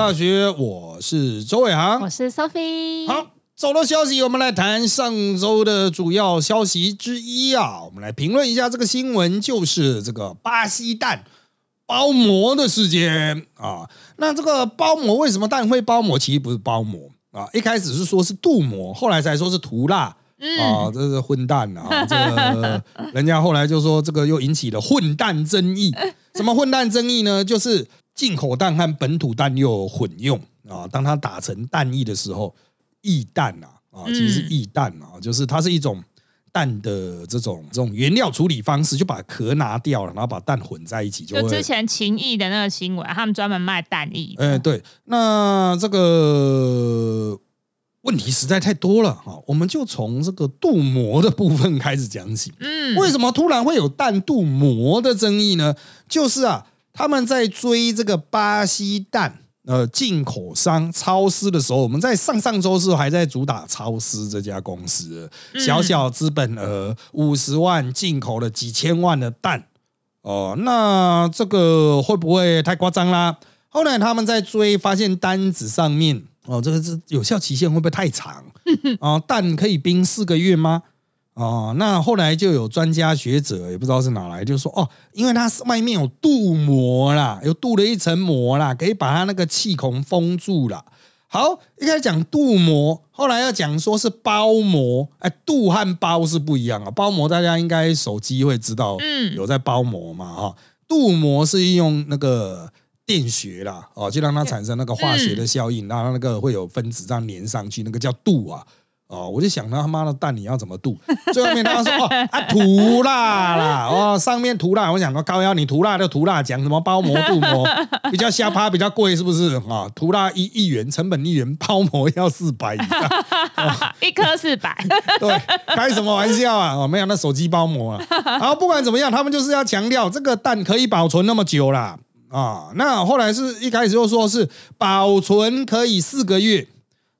大学，我是周伟航，我是 Sophie。好，走了消息，我们来谈上周的主要消息之一啊，我们来评论一下这个新闻，就是这个巴西蛋包膜的事件啊。那这个包膜为什么蛋会包膜？其实不是包膜啊，一开始是说是镀膜，后来才说是涂蜡。啊，这是混蛋啊！这个人家后来就说，这个又引起了混蛋争议。什么混蛋争议呢？就是进口蛋和本土蛋又混用啊。当它打成蛋液的时候，液蛋啊啊，其实是液蛋啊，就是它是一种蛋的这种这种原料处理方式，就把壳拿掉了，然后把蛋混在一起，就之前秦毅的那个新闻，他们专门卖蛋液。哎，对，那这个。问题实在太多了哈，我们就从这个镀膜的部分开始讲起。嗯，为什么突然会有蛋镀膜的争议呢？就是啊，他们在追这个巴西蛋呃进口商超市的时候，我们在上上周是还在主打超市这家公司，小小资本额五十万进口了几千万的蛋哦，那这个会不会太夸张啦？后来他们在追，发现单子上面。哦，这个是有效期限会不会太长啊？蛋可以冰四个月吗？哦，那后来就有专家学者也不知道是哪来，就说哦，因为它外面有镀膜啦，有镀了一层膜啦，可以把它那个气孔封住了。好，一开始讲镀膜，后来要讲说是包膜。哎，镀和包是不一样啊。包膜大家应该手机会知道，嗯，有在包膜嘛？哈，镀膜是用那个。电学啦，哦，就让它产生那个化学的效应，让它那个会有分子这样粘上去，那个叫镀啊，哦，我就想到他妈的蛋你要怎么镀？最后面他说哦啊涂蜡啦，哦上面涂蜡，我想说高腰你涂蜡就涂蜡，讲什么包膜镀膜比较下趴比较贵是不是啊？涂蜡一一元成本一元，包膜要四百以上，一颗四百，对，开什么玩笑啊？哦，没想到手机包膜啊，然后不管怎么样，他们就是要强调这个蛋可以保存那么久啦。啊，那后来是一开始又说是保存可以四个月，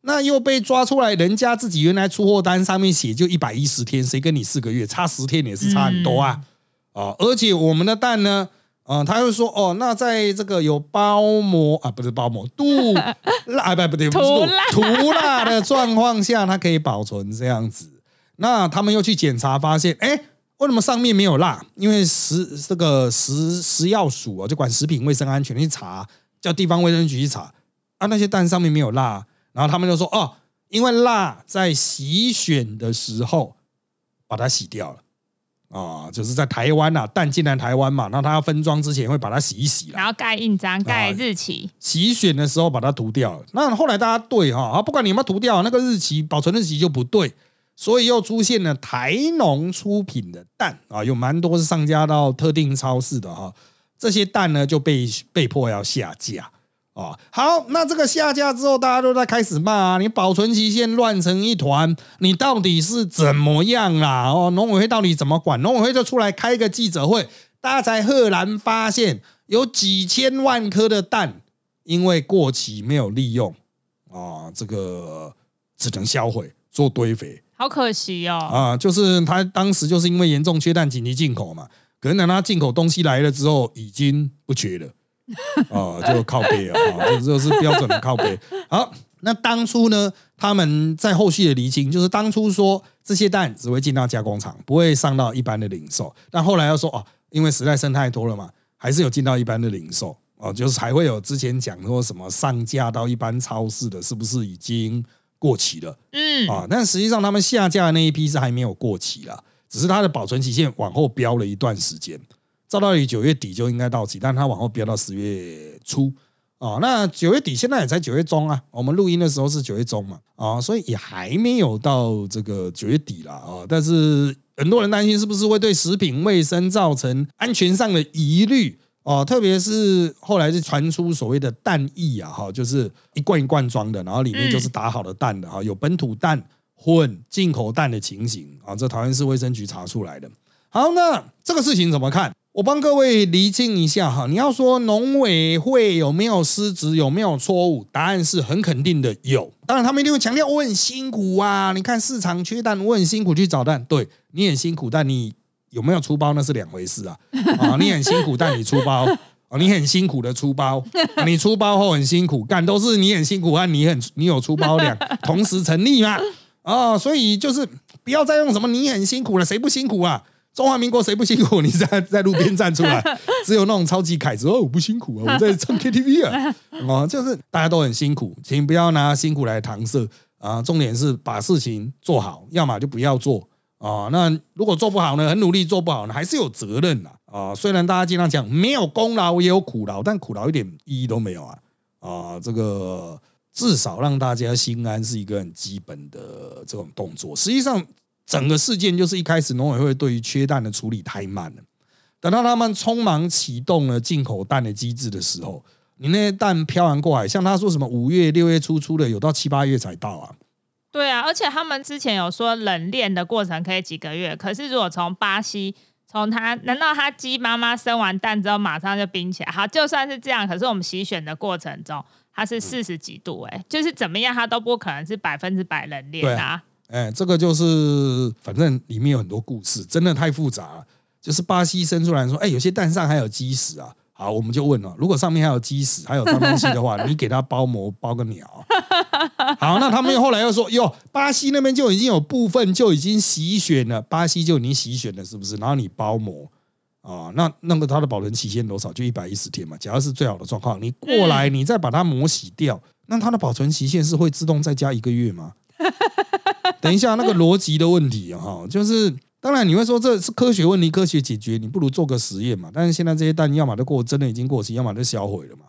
那又被抓出来，人家自己原来出货单上面写就一百一十天，谁跟你四个月差十天也是差很多啊！啊，而且我们的蛋呢，啊，他又说哦，那在这个有包膜啊，不是包膜镀 蜡，不不对，涂蜡涂蜡的状况下，它可以保存这样子。那他们又去检查，发现哎。为什么上面没有蜡？因为食这个食食药署啊，就管食品卫生安全去查，叫地方卫生局去查啊，那些蛋上面没有蜡，然后他们就说哦，因为蜡在洗选的时候把它洗掉了。啊，就是在台湾呐，蛋进来台湾嘛，那他要分装之前会把它洗一洗然后盖印章、盖日期，洗选的时候把它涂掉了。那后来大家对哈啊，不管你有没有涂掉，那个日期保存日期就不对。所以又出现了台农出品的蛋啊，有蛮多是上架到特定超市的哈，这些蛋呢就被被迫要下架啊。好，那这个下架之后，大家都在开始骂啊，你保存期限乱成一团，你到底是怎么样啦？哦，农委会到底怎么管？农委会就出来开个记者会，大家才赫然发现有几千万颗的蛋因为过期没有利用啊，这个只能销毁做堆肥。好可惜哦！啊，就是他当时就是因为严重缺蛋，紧急进口嘛。可能等他进口东西来了之后，已经不缺了啊，就靠背啊，这就是标准的靠背。好，那当初呢，他们在后续的厘清，就是当初说这些蛋只会进到加工厂，不会上到一般的零售。但后来又说哦，因为实在剩太多了嘛，还是有进到一般的零售哦，就是还会有之前讲说什么上架到一般超市的，是不是已经？过期了，嗯啊，但实际上他们下架的那一批是还没有过期啦，只是它的保存期限往后标了一段时间，照道理九月底就应该到期，但它往后标到十月初啊。那九月底现在也才九月中啊，我们录音的时候是九月中嘛啊，所以也还没有到这个九月底了啊。但是很多人担心是不是会对食品卫生造成安全上的疑虑。哦，特别是后来是传出所谓的蛋液啊，哈，就是一罐一罐装的，然后里面就是打好的蛋的哈，有本土蛋混进口蛋的情形啊，这桃园市卫生局查出来的。好，那这个事情怎么看？我帮各位厘清一下哈。你要说农委会有没有失职，有没有错误？答案是很肯定的，有。当然他们一定会强调我很辛苦啊，你看市场缺蛋，我很辛苦去找蛋，对你很辛苦，但你。有没有出包那是两回事啊！啊，你很辛苦，但你出包啊，你很辛苦的出包，你出包后很辛苦，干都是你很辛苦和你很你有出包两同时成立嘛？啊，所以就是不要再用什么你很辛苦了，谁不辛苦啊？中华民国谁不辛苦？你在在路边站出来，只有那种超级凯子哦，我不辛苦啊，我在唱 KTV 啊，哦，就是大家都很辛苦，请不要拿辛苦来搪塞啊。重点是把事情做好，要么就不要做啊。那如果做不好呢，很努力做不好呢，还是有责任的啊。虽然大家经常讲没有功劳也有苦劳，但苦劳一点意义都没有啊啊。这个至少让大家心安是一个很基本的这种动作。实际上。整个事件就是一开始农委会对于缺蛋的处理太慢了，等到他们匆忙启动了进口蛋的机制的时候，你那些蛋漂洋过海，像他说什么五月六月初出的，有到七八月才到啊。对啊，而且他们之前有说冷链的过程可以几个月，可是如果从巴西，从他难道他鸡妈妈生完蛋之后马上就冰起来？好，就算是这样，可是我们洗选的过程中，它是四十几度，哎，就是怎么样，它都不可能是百分之百冷链啊。哎，这个就是反正里面有很多故事，真的太复杂了。就是巴西生出来说，哎，有些蛋上还有鸡屎啊。好，我们就问了，如果上面还有鸡屎，还有脏东西的话，你给它包膜包个鸟。好，那他们又后来又说，哟，巴西那边就已经有部分就已经洗选了，巴西就已经洗选了，是不是？然后你包膜啊，那那个它的保存期限多少？就一百一十天嘛。假如是最好的状况，你过来你再把它膜洗掉，那它的保存期限是会自动再加一个月吗？等一下，那个逻辑的问题哈，就是当然你会说这是科学问题，科学解决，你不如做个实验嘛。但是现在这些蛋要么都过，真的已经过期，要么都销毁了嘛。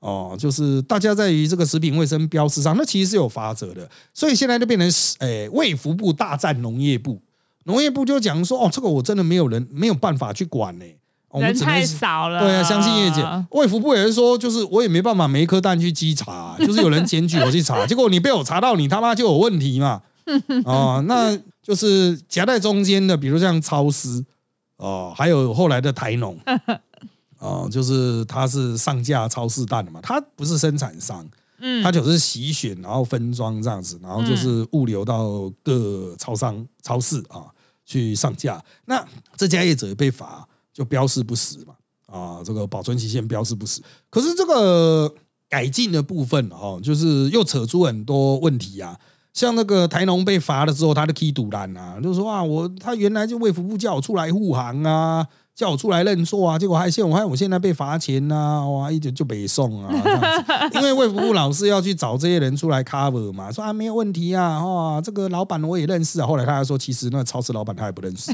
哦，就是大家在于这个食品卫生标识上，那其实是有法则的。所以现在就变成诶，卫福部大战农业部，农业部就讲说，哦，这个我真的没有人没有办法去管呢。人太少了，对啊，相信业界，卫福部也是说，就是我也没办法每一颗蛋去稽查，就是有人检举我去查，结果你被我查到，你他妈就有问题嘛。哦，那就是夹在中间的，比如像超市哦，还有后来的台农 哦，就是他是上架超市蛋的嘛，他不是生产商，嗯，他就是洗选然后分装这样子，然后就是物流到各超商超市啊去上架，那这家业者被罚就标示不实嘛，啊，这个保存期限标示不实，可是这个改进的部分哦，就是又扯出很多问题啊。像那个台农被罚了之后，他的 K 堵拦啊，就说啊，我他原来就卫福部叫我出来护航啊，叫我出来认错啊，结果还现我看我现在被罚钱呐，哇，一直就北送啊，因为卫福部老是要去找这些人出来 cover 嘛，说啊没有问题啊，哇，这个老板我也认识啊，后来他还说其实那超市老板他也不认识。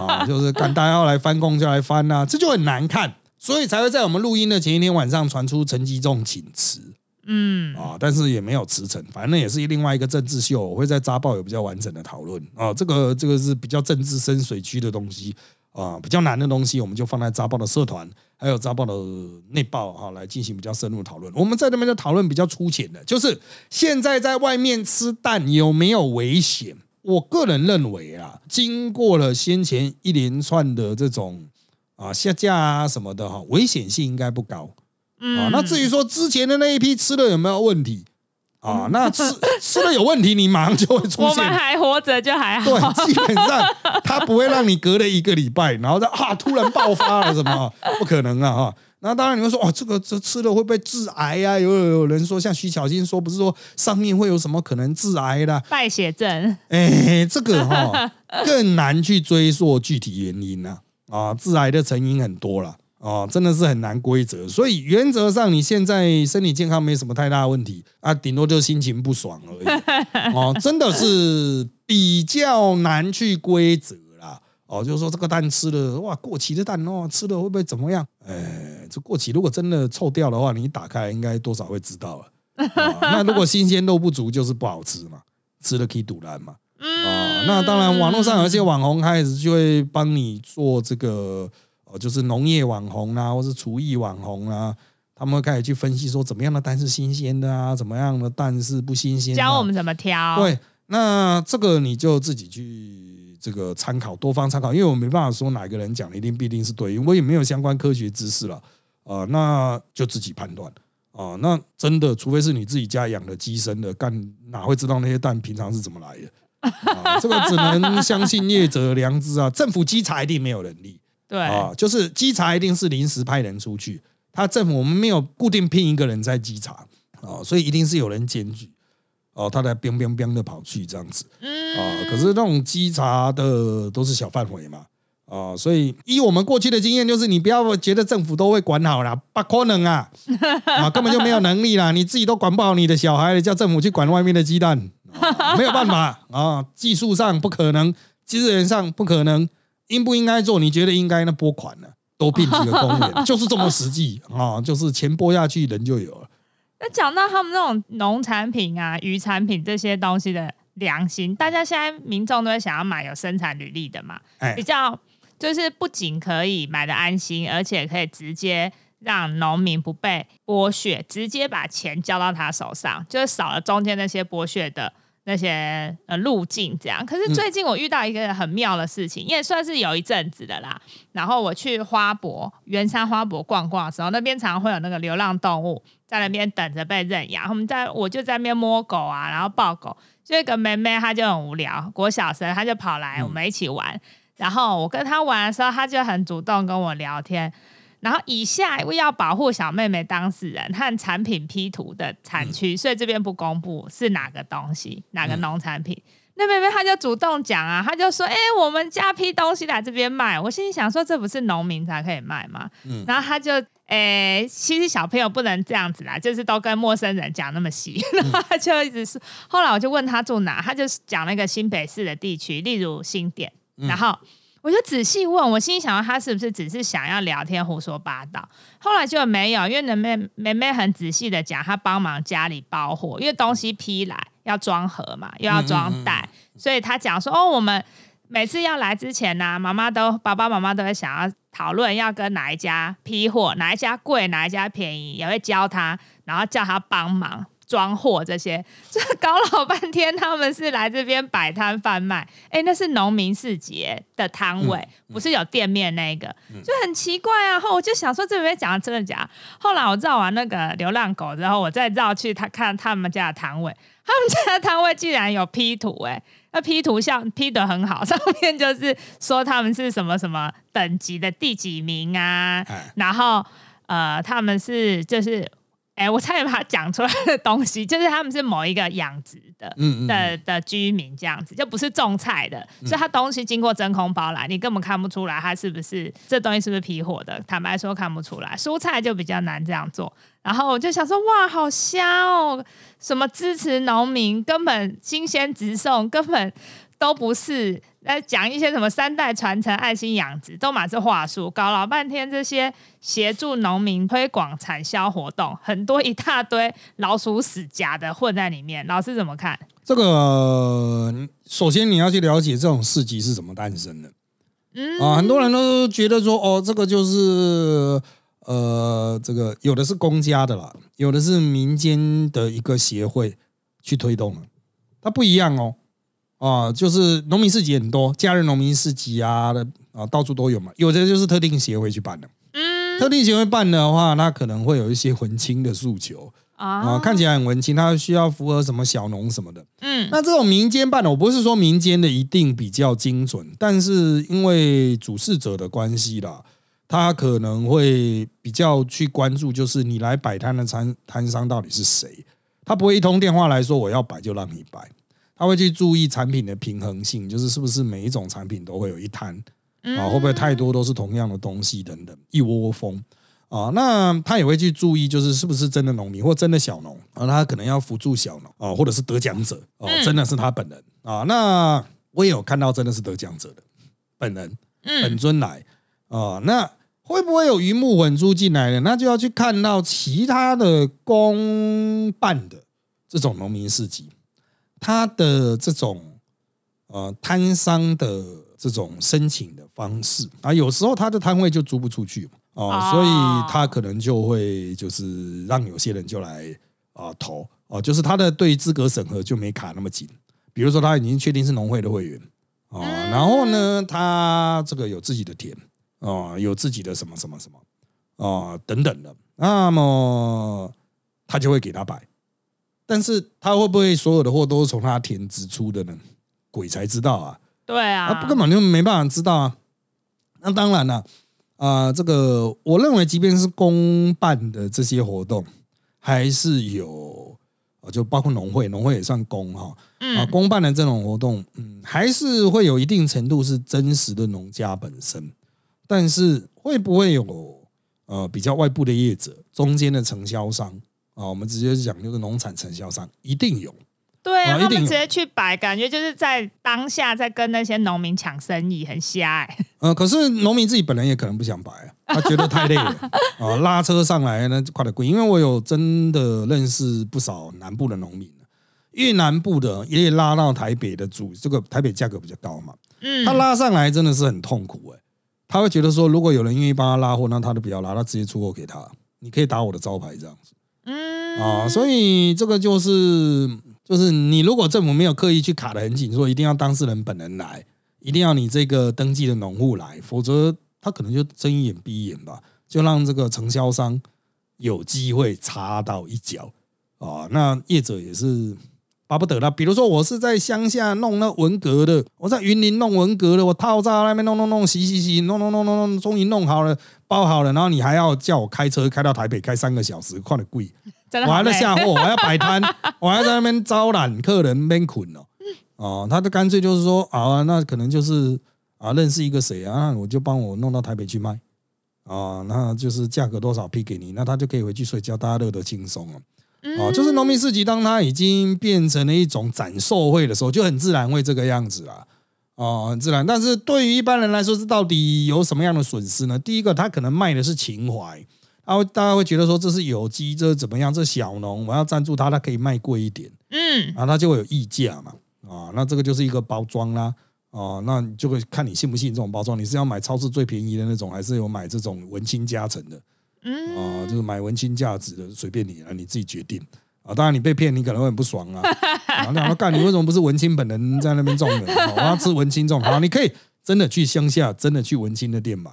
啊，就是干大家要来翻供就来翻呐，这就很难看，所以才会在我们录音的前一天晚上传出陈吉仲请辞。嗯啊，但是也没有辞呈，反正也是另外一个政治秀。我会在扎报有比较完整的讨论啊，这个这个是比较政治深水区的东西啊，比较难的东西，我们就放在扎报的社团，还有扎报的内报哈来进行比较深入讨论。我们在那边的讨论比较粗浅的，就是现在在外面吃蛋有没有危险？我个人认为啊，经过了先前一连串的这种啊下架啊什么的哈，危险性应该不高。啊，那至于说之前的那一批吃的有没有问题啊？那吃 吃了有问题，你马上就会出现。我们还活着就还好。对，基本上它不会让你隔了一个礼拜，然后再啊突然爆发了什么？不可能啊！哈，那当然你会说，哦，这个这吃了会不会致癌啊？有有有人说，像徐巧芯说，不是说上面会有什么可能致癌的败血症？哎，这个 哈更难去追溯具体原因呢。啊，致癌的成因很多了。哦，真的是很难规则，所以原则上你现在身体健康没什么太大问题啊，顶多就心情不爽而已。哦，真的是比较难去规则啦。哦，就是说这个蛋吃了，哇，过期的蛋哦，吃了会不会怎么样？哎，这过期如果真的臭掉的话，你打开应该多少会知道了。那如果新鲜度不足，就是不好吃嘛，吃了可以堵烂嘛。啊，那当然网络上有一些网红开始就会帮你做这个。哦，就是农业网红啊，或是厨艺网红啊，他们会开始去分析说，怎么样的蛋是新鲜的啊，怎么样的蛋是不新鲜，教我们怎么挑。对，那这个你就自己去这个参考，多方参考，因为我没办法说哪个人讲的一定必定是对，因为我也没有相关科学知识了啊，那就自己判断啊。那真的，除非是你自己家养的鸡生的，干哪会知道那些蛋平常是怎么来的？啊，这个只能相信业者良知啊，政府稽查一定没有能力。对啊，就是稽查一定是临时派人出去他政府我们没有固定聘一个人在稽查哦，所以一定是有人检举哦，他才乒乒乒的跑去这样子啊。可是那种稽查的都是小范围嘛啊，所以依我们过去的经验，就是你不要觉得政府都会管好了，不可能啊啊，根本就没有能力啦，你自己都管不好你的小孩，叫政府去管外面的鸡蛋，没有办法啊，技术上不可能，资源上不可能，应不应该做？你觉得应该那拨款呢？多聘几个工人，就是这么实际啊！就是钱拨下去，人就有了。那讲到他们那种农产品啊、渔产品这些东西的良心，大家现在民众都会想要买有生产履历的嘛？比较就是不仅可以买的安心，而且可以直接让农民不被剥削，直接把钱交到他手上，就是少了中间那些剥削的。那些呃路径这样，可是最近我遇到一个很妙的事情，也算是有一阵子的啦。然后我去花博圆山花博逛逛的时候，那边常常会有那个流浪动物在那边等着被认养。我们在我就在那边摸狗啊，然后抱狗。就一个妹妹，她就很无聊，国小生，她就跑来我们一起玩。然后我跟她玩的时候，她就很主动跟我聊天。然后以下为要保护小妹妹当事人和产品 P 图的产区，所以这边不公布是哪个东西，哪个农产品。那妹妹她就主动讲啊，她就说：“哎，我们家批东西来这边卖。”我心里想说：“这不是农民才可以卖吗？”然后她就：“哎，其实小朋友不能这样子啦，就是都跟陌生人讲那么细。”然后她就一直说。后来我就问她住哪，她就讲那个新北市的地区，例如新店，然后。我就仔细问，我心里想到他是不是只是想要聊天胡说八道？后来就没有，因为妹妹妹妹很仔细的讲，她帮忙家里包货，因为东西批来要装盒嘛，又要装袋，所以她讲说：“哦，我们每次要来之前呢，妈妈都爸爸妈妈都会想要讨论要跟哪一家批货，哪一家贵，哪一家便宜，也会教他，然后叫他帮忙。”装货这些，这搞老半天，他们是来这边摆摊贩卖。哎，那是农民市集的摊位，不是有店面那个，就很奇怪啊。后我就想说，这边讲的真的假？后来我绕完那个流浪狗之后，我再绕去他看他们家的摊位，他们家的摊位竟然有 P 图，哎，那 P 图像 P 的很好，上面就是说他们是什么什么等级的第几名啊，然后呃，他们是就是。哎，我差点把它讲出来的东西，就是他们是某一个养殖的的的居民这样子，就不是种菜的，所以它东西经过真空包来，你根本看不出来它是不是这东西是不是皮货的。坦白说看不出来，蔬菜就比较难这样做。然后我就想说，哇，好香哦！什么支持农民，根本新鲜直送，根本都不是。在讲一些什么三代传承、爱心养殖，都满是话术，搞老半天这些协助农民推广产销活动，很多一大堆老鼠屎假的混在里面。老师怎么看？这个首先你要去了解这种市集是怎么诞生的。嗯啊，很多人都觉得说，哦，这个就是呃，这个有的是公家的啦，有的是民间的一个协会去推动的，它不一样哦。啊，就是农民市集很多，假日农民市集啊的啊，到处都有嘛。有的就是特定协会去办的，嗯，特定协会办的话，那可能会有一些文青的诉求啊，看起来很文青，它需要符合什么小农什么的，嗯。那这种民间办的，我不是说民间的一定比较精准，但是因为主事者的关系啦，他可能会比较去关注，就是你来摆摊的摊摊商到底是谁，他不会一通电话来说我要摆就让你摆。他会去注意产品的平衡性，就是是不是每一种产品都会有一摊啊？会不会太多都是同样的东西等等，一窝蜂啊？那他也会去注意，就是是不是真的农民或真的小农啊？他可能要辅助小农啊，或者是得奖者哦，真的是他本人啊？那我也有看到真的是得奖者的本人本尊来啊？那会不会有鱼目混珠进来的？那就要去看到其他的公办的这种农民市集。他的这种呃摊商的这种申请的方式啊，有时候他的摊位就租不出去嘛，所以他可能就会就是让有些人就来啊投哦，就是他的对资格审核就没卡那么紧。比如说他已经确定是农会的会员啊，然后呢，他这个有自己的田啊，有自己的什么什么什么啊等等的，那么他就会给他摆。但是他会不会所有的货都是从他田子出的呢？鬼才知道啊！对啊，他根本就没办法知道啊。那当然了，啊，这个我认为，即便是公办的这些活动，还是有就包括农会，农会也算公哈，啊，公办的这种活动，嗯，还是会有一定程度是真实的农家本身，但是会不会有呃比较外部的业者，中间的承销商啊？我们直接讲就是农产承销商，一定有。对啊，他们直接去摆，感觉就是在当下在跟那些农民抢生意，很瞎哎。呃，可是农民自己本人也可能不想摆啊，他觉得太累了啊，拉车上来那快点贵。因为我有真的认识不少南部的农民，越南部的也拉到台北的主，这个台北价格比较高嘛，嗯，他拉上来真的是很痛苦哎，他会觉得说，如果有人愿意帮他拉货，那他就不要拉，他直接出货给他，你可以打我的招牌这样子，嗯啊，所以这个就是。就是你如果政府没有刻意去卡的很紧，说一定要当事人本人来，一定要你这个登记的农户来，否则他可能就睁一眼闭一眼吧，就让这个承销商有机会插到一脚啊。那业者也是巴不得了。比如说我是在乡下弄那文革的，我在云林弄文革的，我套在那边弄弄弄洗洗洗，弄弄弄弄弄，终于弄好了，包好了，然后你还要叫我开车开到台北开三个小时，快点贵。我还在下货，我要摆摊，我还在那边招揽客人，边捆哦。哦，他就干脆就是说啊，那可能就是啊，认识一个谁啊，我就帮我弄到台北去卖啊，那就是价格多少批给你，那他就可以回去睡觉，大家乐得轻松了。哦，就是农民市集，当它已经变成了一种展售会的时候，就很自然会这个样子啦。哦，很自然。但是对于一般人来说，是到底有什么样的损失呢？第一个，他可能卖的是情怀。啊，大家会觉得说这是有机，这是怎么样？这小农，我要赞助他，他可以卖贵一点，嗯，啊，他就会有溢价嘛，啊，那这个就是一个包装啦，哦，那你就会看你信不信这种包装，你是要买超市最便宜的那种，还是有买这种文青加成的，嗯，啊，就是买文青价值的，随便你啊，你自己决定啊。当然你被骗，你可能会很不爽啊，啊，那干你为什么不是文青本人在那边种的？我要吃文青种，好，你可以真的去乡下，真的去文青的店买。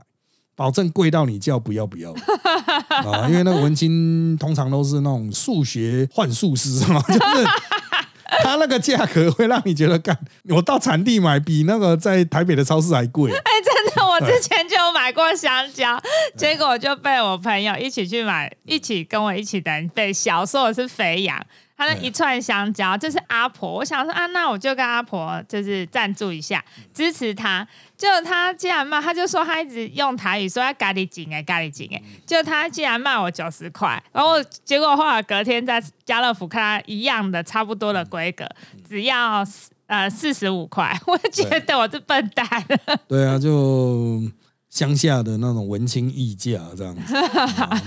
保证贵到你叫不要不要 啊！因为那个文青通常都是那种数学幻术师嘛，就是他那个价格会让你觉得，干我到产地买比那个在台北的超市还贵。哎，真的，我之前就有买过香蕉，结果就被我朋友一起去买，一起跟我一起的人被小说我是肥羊。他那一串香蕉就是阿婆，我想说啊，那我就跟阿婆就是赞助一下，支持他。就他竟然骂，他就说他一直用台语说要咖喱井哎，咖喱井哎。就他竟然卖我九十块，然后结果后来隔天在家乐福看他一样的差不多的规格，只要呃四十五块，我觉得我是笨蛋。对啊，就乡下的那种文青溢价这样子，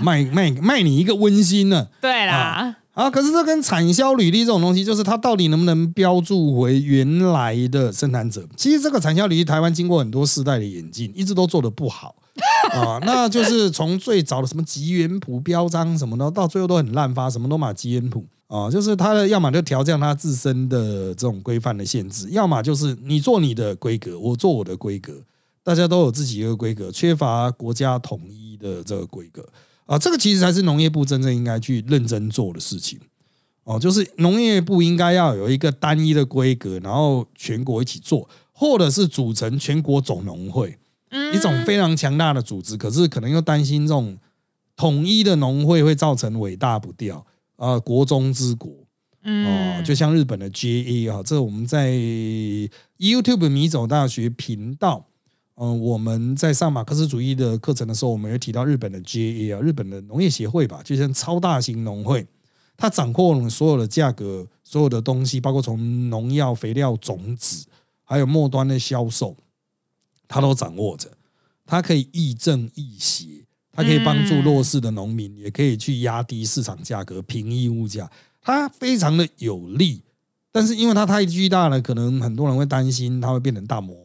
卖卖卖你一个温馨呢。对啦。啊，可是这跟产销履历这种东西，就是它到底能不能标注回原来的生产者？其实这个产销履历，台湾经过很多世代的演进，一直都做的不好 啊。那就是从最早的什么吉原谱标章什么的，到最后都很滥发，什么都买吉原谱啊。就是它的要么就调降它自身的这种规范的限制，要么就是你做你的规格，我做我的规格，大家都有自己一个规格，缺乏国家统一的这个规格。啊，这个其实才是农业部真正应该去认真做的事情哦，就是农业部应该要有一个单一的规格，然后全国一起做，或者是组成全国总农会，一种非常强大的组织。可是可能又担心这种统一的农会会造成伟大不掉啊，国中之国哦，就像日本的 JA 啊，这我们在 YouTube 米走大学频道。嗯，我们在上马克思主义的课程的时候，我们有提到日本的 JA 啊，日本的农业协会吧，就像超大型农会，它掌控所有的价格，所有的东西，包括从农药、肥料、种子，还有末端的销售，它都掌握着。它可以亦正亦邪，它可以帮助弱势的农民，也可以去压低市场价格、平抑物价，它非常的有利。但是因为它太巨大了，可能很多人会担心它会变成大魔。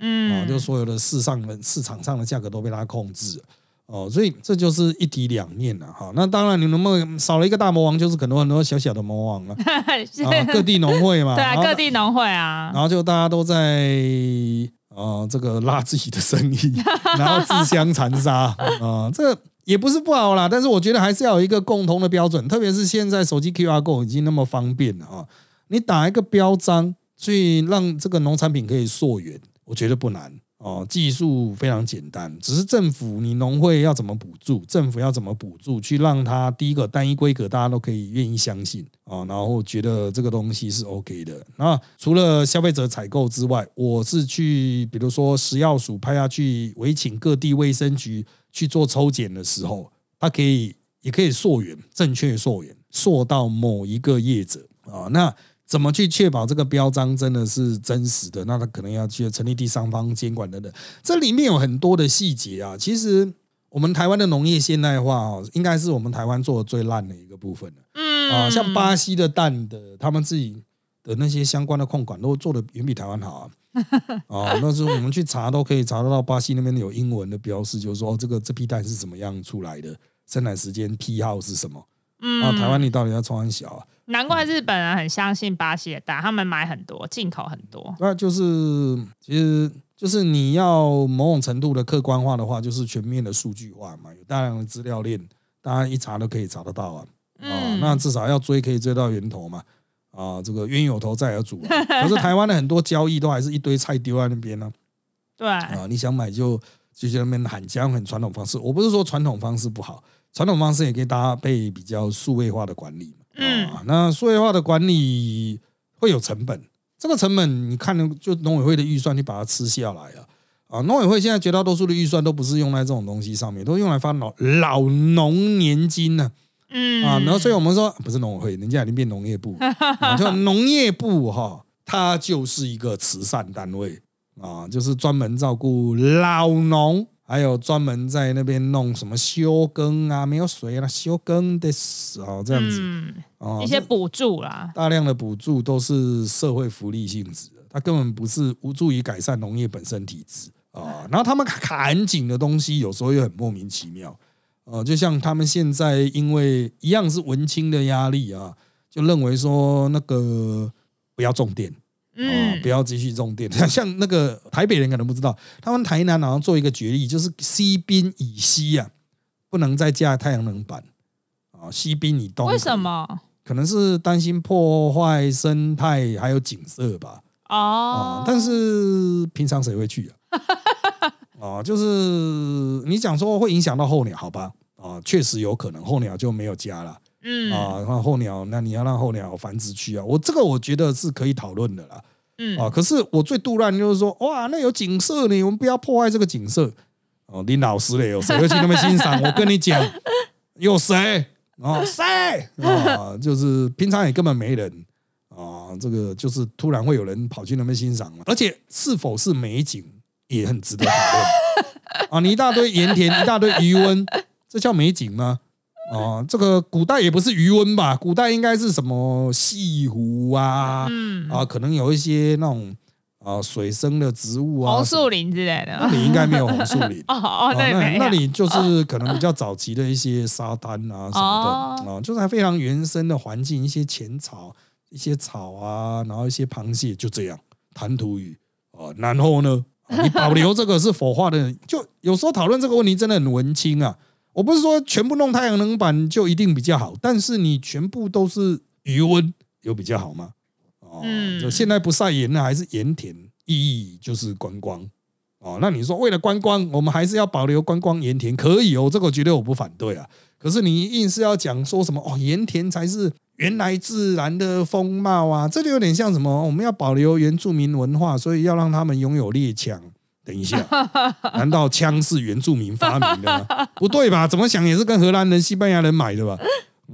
嗯，啊，就所有的市上的市场上的价格都被他控制，哦，所以这就是一体两面了哈。那当然，你能不能少了一个大魔王，就是很多很多小小的魔王了。啊，各地农会嘛，对啊，各地农会啊，然后就大家都在啊，这个拉自己的生意，然后自相残杀啊，这也不是不好啦。但是我觉得还是要有一个共同的标准，特别是现在手机 QR Code 已经那么方便了啊，你打一个标章，去让这个农产品可以溯源。我觉得不难哦，技术非常简单，只是政府你农会要怎么补助，政府要怎么补助，去让它第一个单一规格，大家都可以愿意相信啊，然后觉得这个东西是 OK 的。那除了消费者采购之外，我是去比如说食药署派下去，委请各地卫生局去做抽检的时候，它可以也可以溯源，正确溯源，溯到某一个业者啊，那。怎么去确保这个标章真的是真实的？那他可能要去成立第三方监管等等，这里面有很多的细节啊。其实我们台湾的农业现代化哦，应该是我们台湾做的最烂的一个部分了。嗯啊，像巴西的蛋的，他们自己的那些相关的控管都做的远比台湾好啊。啊，那时候我们去查都可以查得到巴西那边有英文的标示，就是说这个这批蛋是怎么样出来的，生产时间批号是什么。嗯，啊，台湾你到底要冲很小啊？难怪日本人很相信巴西的蛋，他们买很多，进口很多。那就是，其实就是你要某种程度的客观化的话，就是全面的数据化嘛，有大量的资料链，大家一查都可以查得到啊。啊，那至少要追，可以追到源头嘛。啊，这个冤有头债有主。可是台湾的很多交易都还是一堆菜丢在那边呢。对啊，你想买就就在那边喊价，很传统方式。我不是说传统方式不好，传统方式也可以搭配比较数位化的管理。嗯，那数位化的管理会有成本，这个成本你看，就农委会的预算，你把它吃下来啊。啊，农委会现在绝大多数的预算都不是用在这种东西上面，都用来发老老农年金呢。嗯，啊，然后所以我们说不是农委会，人家已经变农业部，就农业部哈，它就是一个慈善单位啊，就是专门照顾老农。还有专门在那边弄什么休耕啊，没有水了，休耕的时候这样子哦，一些补助啦，大量的补助都是社会福利性质的，它根本不是无助于改善农业本身体质啊。然后他们砍紧的东西有时候又很莫名其妙啊，就像他们现在因为一样是文青的压力啊，就认为说那个不要种电。嗯，不要继续种电。像那个台北人可能不知道，他们台南好像做一个决议，就是西滨以西啊，不能再架太阳能板啊。西滨以东，为什么？可能是担心破坏生态还有景色吧。哦，但是平常谁会去啊？哦，就是你讲说会影响到候鸟，好吧？啊，确实有可能候鸟就没有家了。嗯啊，那候鸟，那你要让候鸟繁殖区啊，我这个我觉得是可以讨论的啦。嗯啊，可是我最杜乱就是说，哇，那有景色呢，我们不要破坏这个景色。哦，林老师嘞，有谁会去那边欣赏？我跟你讲，有谁啊？谁啊？就是平常也根本没人啊。这个就是突然会有人跑去那边欣赏而且是否是美景也很值得讨论 啊。你一大堆盐田，一大堆余温，这叫美景吗？哦，这个古代也不是余温吧？古代应该是什么西湖啊？嗯啊，可能有一些那种啊水生的植物啊，红树林之类的。那你应该没有红树林 哦哦，那那里就是可能比较早期的一些沙滩啊什么的啊，就是非常原生的环境，一些浅草、一些草啊，然后一些螃蟹，就这样谈吐语啊。然后呢，你保留这个是否化的，就有时候讨论这个问题真的很文青啊。我不是说全部弄太阳能板就一定比较好，但是你全部都是余温，有比较好吗？哦，就现在不晒盐了，还是盐田，意义就是观光哦。那你说为了观光，我们还是要保留观光盐田，可以哦，这个绝对我不反对啊。可是你硬是要讲说什么哦，盐田才是原来自然的风貌啊，这就有点像什么，我们要保留原住民文化，所以要让他们拥有猎枪。等一下，难道枪是原住民发明的吗？不对吧？怎么想也是跟荷兰人、西班牙人买的吧？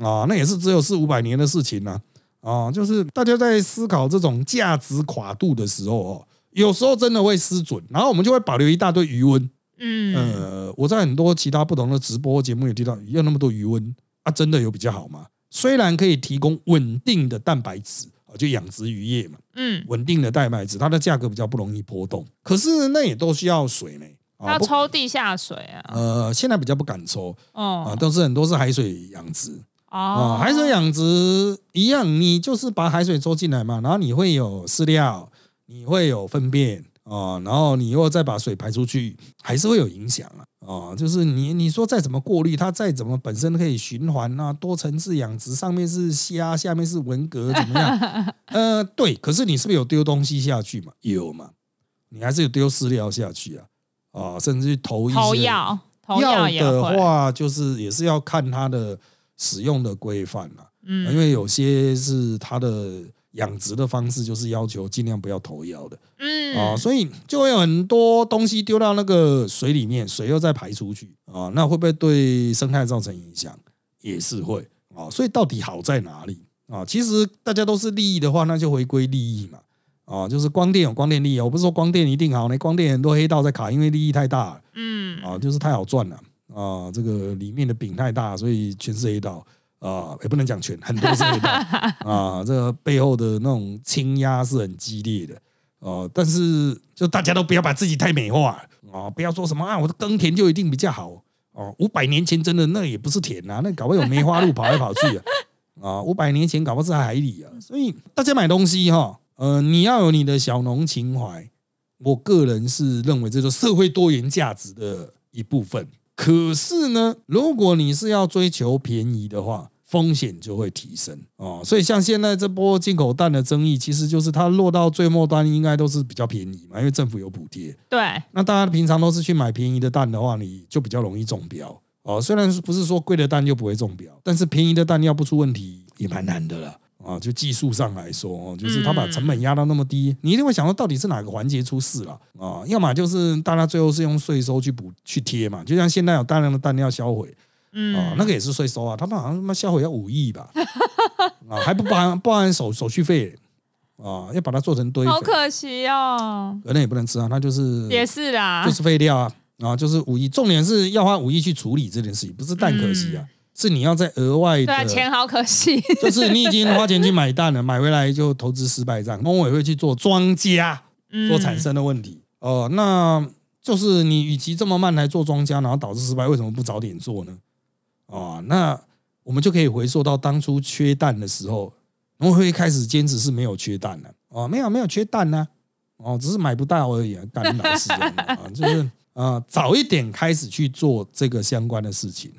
啊，那也是只有四五百年的事情呢。啊，就是大家在思考这种价值跨度的时候哦，有时候真的会失准，然后我们就会保留一大堆余温。嗯，呃，我在很多其他不同的直播节目也提到，要那么多余温啊，真的有比较好吗？虽然可以提供稳定的蛋白质。就养殖渔业嘛，嗯，稳定的蛋白质，它的价格比较不容易波动。可是那也都需要水呢，要抽地下水啊。呃，现在比较不敢抽，哦，啊，都是很多是海水养殖，哦，海水养殖一样，你就是把海水抽进来嘛，然后你会有饲料，你会有粪便。啊，然后你又再把水排出去，还是会有影响啊！哦，就是你你说再怎么过滤，它再怎么本身可以循环啊，多层次养殖，上面是虾，下面是文革，怎么样？呃，对，可是你是不是有丢东西下去嘛？有嘛？你还是有丢饲料下去啊，啊，甚至投一投些药，投药，的话，就是也是要看它的使用的规范啦。嗯因为有些是它的养殖的方式，就是要求尽量不要投药的嗯啊，所以就会有很多东西丢到那个水里面，水又再排出去啊，那会不会对生态造成影响？也是会啊，所以到底好在哪里啊？其实大家都是利益的话，那就回归利益嘛。啊，就是光电有光电利益，我不是说光电一定好，那光电很多黑道在卡，因为利益太大了。嗯啊，就是太好赚了啊，这个里面的饼太大，所以全是黑道啊，也不能讲全，很多是黑道 啊，这个背后的那种倾压是很激烈的啊，但是就大家都不要把自己太美化啊，不要说什么啊，我的耕田就一定比较好哦，五百年前真的那也不是田啊，那搞不好有梅花鹿跑来跑去啊，啊，五百年前搞不好是在海里啊，所以大家买东西哈，呃，你要有你的小农情怀，我个人是认为这就是社会多元价值的一部分。可是呢，如果你是要追求便宜的话，风险就会提升哦。所以像现在这波进口蛋的争议，其实就是它落到最末端应该都是比较便宜嘛，因为政府有补贴。对，那大家平常都是去买便宜的蛋的话，你就比较容易中标哦。虽然不是说贵的蛋就不会中标，但是便宜的蛋要不出问题也蛮难的了啊。就技术上来说，哦，就是他把成本压到那么低，你一定会想到到底是哪个环节出事了啊？要么就是大家最后是用税收去补去贴嘛，就像现在有大量的蛋要销毁嗯。啊，那个也是税收啊，他们好像他妈销毁要五亿吧，啊，还不包含包含手手续费啊，要把它做成堆好，可惜哦，可能也不能吃啊，那就是也是啦，就是废料啊，啊，就是五亿，重点是要花五亿去处理这件事情，不是蛋可惜啊，是你要再额外对啊，钱好可惜，就是你已经花钱去买蛋了，买回来就投资失败账，农委会去做庄家嗯。所产生的问题，哦、那就是你与其这么慢来做庄家，然后导致失败，为什么不早点做呢？哦、那我们就可以回溯到当初缺蛋的时候，农委会开始坚持是没有缺蛋的，哦，没有没有缺蛋呢、哦，只是买不到而已啊，干老师啊，就是啊，早一点开始去做这个相关的事情，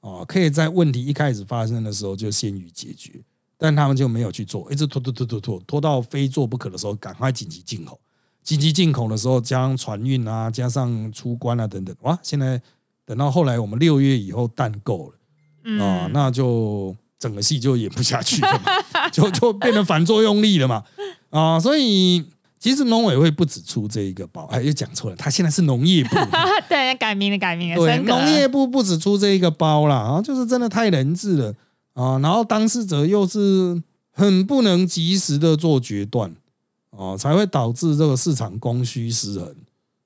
哦，可以在问题一开始发生的时候就先于解决，但他们就没有去做，一直拖拖拖拖拖，拖到非做不可的时候，赶快紧急进口。紧急进口的时候，加上船运啊，加上出关啊等等，哇！现在等到后来我们六月以后蛋够了。嗯。啊、那就整个戏就演不下去了嘛，就就变成反作用力了嘛，啊、所以其实农委会不止出这一个包，哎，又讲错了，他现在是农业部，对，改名了，改名了，对，农业部不止出这一个包啦，啊，就是真的太人治了。啊，然后当事者又是很不能及时的做决断，哦、才会导致这个市场供需失衡。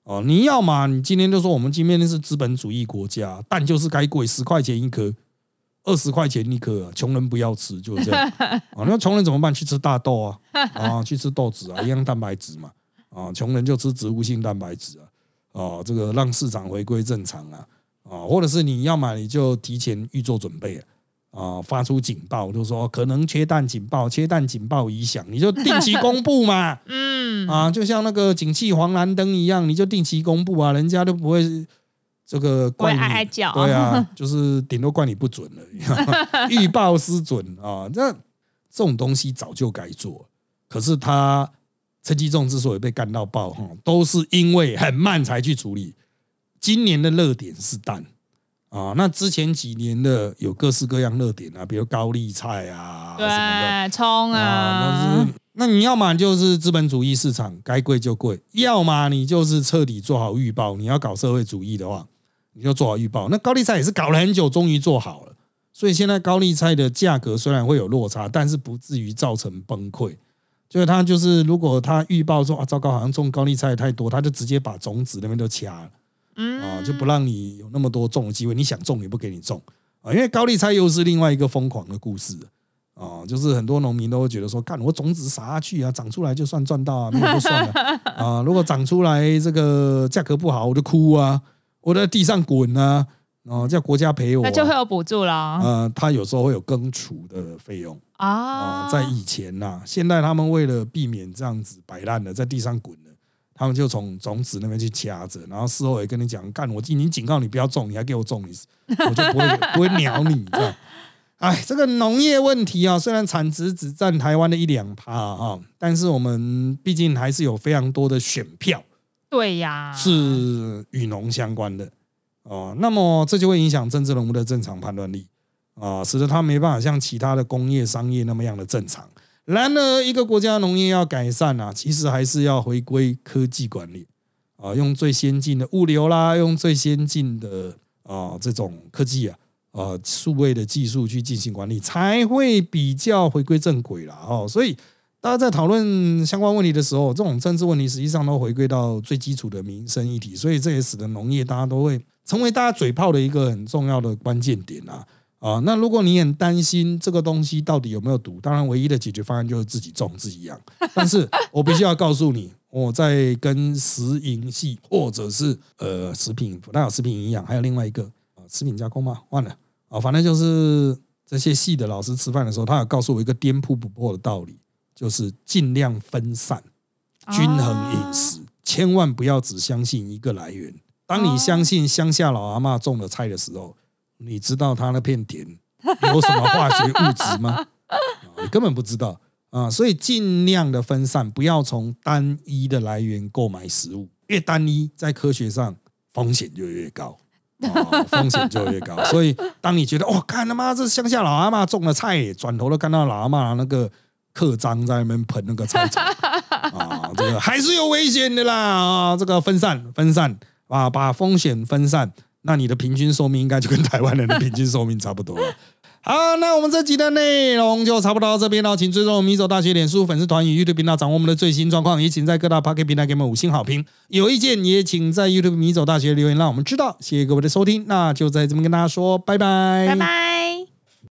哦，你要嘛，你今天就说我们今天是资本主义国家，蛋就是该贵，十块钱一颗，二十块钱一颗啊，穷人不要吃，就是这样。啊，那穷人怎么办？去吃大豆啊，啊，去吃豆子啊，一样蛋白质嘛。啊，穷人就吃植物性蛋白质啊，啊，这个让市场回归正常啊，啊，或者是你要买你就提前预做准备啊。啊，发出警报，就说可能缺蛋警报，缺蛋警报已响，你就定期公布嘛。嗯。啊，就像那个警气黄蓝灯一样，你就定期公布啊，人家都不会这个怪你，哀哀叫，对啊，就是顶多怪你不准了，预报失准啊，这这种东西早就该做，可是他陈吉仲之所以被干到爆哈，都是因为很慢才去处理。今年的热点是蛋啊，那之前几年的有各式各样热点啊，比如高丽菜啊对，葱啊，啊那，是那你要么就是资本主义市场该贵就贵，要么你就是彻底做好预报。你要搞社会主义的话，你就做好预报。那高丽菜也是搞了很久，终于做好了。所以现在高丽菜的价格虽然会有落差，但是不至于造成崩溃。就是他就是如果他预报说啊，糟糕，好像种高丽菜太多，他就直接把种子那边都掐了。嗯啊，就不让你有那么多种的机会。你想种也不给你种啊，因为高丽菜又是另外一个疯狂的故事啊，就是很多农民都会觉得说，干我种子撒下去啊，长出来就算赚到啊，没有就算了。啊。如果长出来这个价格不好，我就哭啊，我在地上滚啊，哦，叫国家赔我啊、那就会有补助了。呃，他有时候会有耕除的费用啊、啊，在以前呐、现在他们为了避免这样子摆烂的在地上滚的，他们就从种子那边去掐着，然后事后也跟你讲，干我已经警告你不要种，你还给我种，你我就不会不会鸟你这样 哎，这个农业问题啊，虽然产值只占台湾的一两趴啊，但是我们毕竟还是有非常多的选票，对呀，是与农相关的哦。那么这就会影响政治人物的正常判断力啊，使得他没办法像其他的工业商业那么样的正常。然而，一个国家农业要改善啊，其实还是要回归科技管理啊，用最先进的物流啦，用最先进的啊这种科技啊。呃，数位的技术去进行管理，才会比较回归正轨了哦。所以大家在讨论相关问题的时候，这种政治问题实际上都回归到最基础的民生议题。所以这也使得农业大家都会成为大家嘴炮的一个很重要的关键点啊啊！那如果你很担心这个东西到底有没有毒，当然唯一的解决方案就是自己种自己养。但是我必须要告诉你，我在跟食营系或者是呃食品，不但有食品营养，还有另外一个啊食品加工吗？忘了。哦，反正就是这些系的老师吃饭的时候，他有告诉我一个颠扑不破的道理，就是尽量分散、均衡饮食，千万不要只相信一个来源。当你相信乡下老阿妈种的菜的时候，你知道他那片田 有什么化学物质吗？你根本不知道啊！所以尽量的分散，不要从单一的来源购买食物，越单一在科学上风险就越高。哦，风险就越高，所以当你觉得哦，看他妈这乡下老阿妈种的菜，转头都看到老阿妈那个刻章在那边喷那个菜草 啊，这个还是有危险的啦啊！这个分散分散啊，把风险分散，那你的平均寿命应该就跟台湾人的平均寿命差不多了。好，那我们这集的内容就差不多到这边了，请追踪米走大学脸书粉丝团与 YouTube 频道，掌握我们的最新状况，也请在各大 Pocket 平台给我们五星好评。有意见也请在 YouTube 米走大学留言，让我们知道。谢谢各位的收听，那就在这边跟大家说拜拜，拜拜。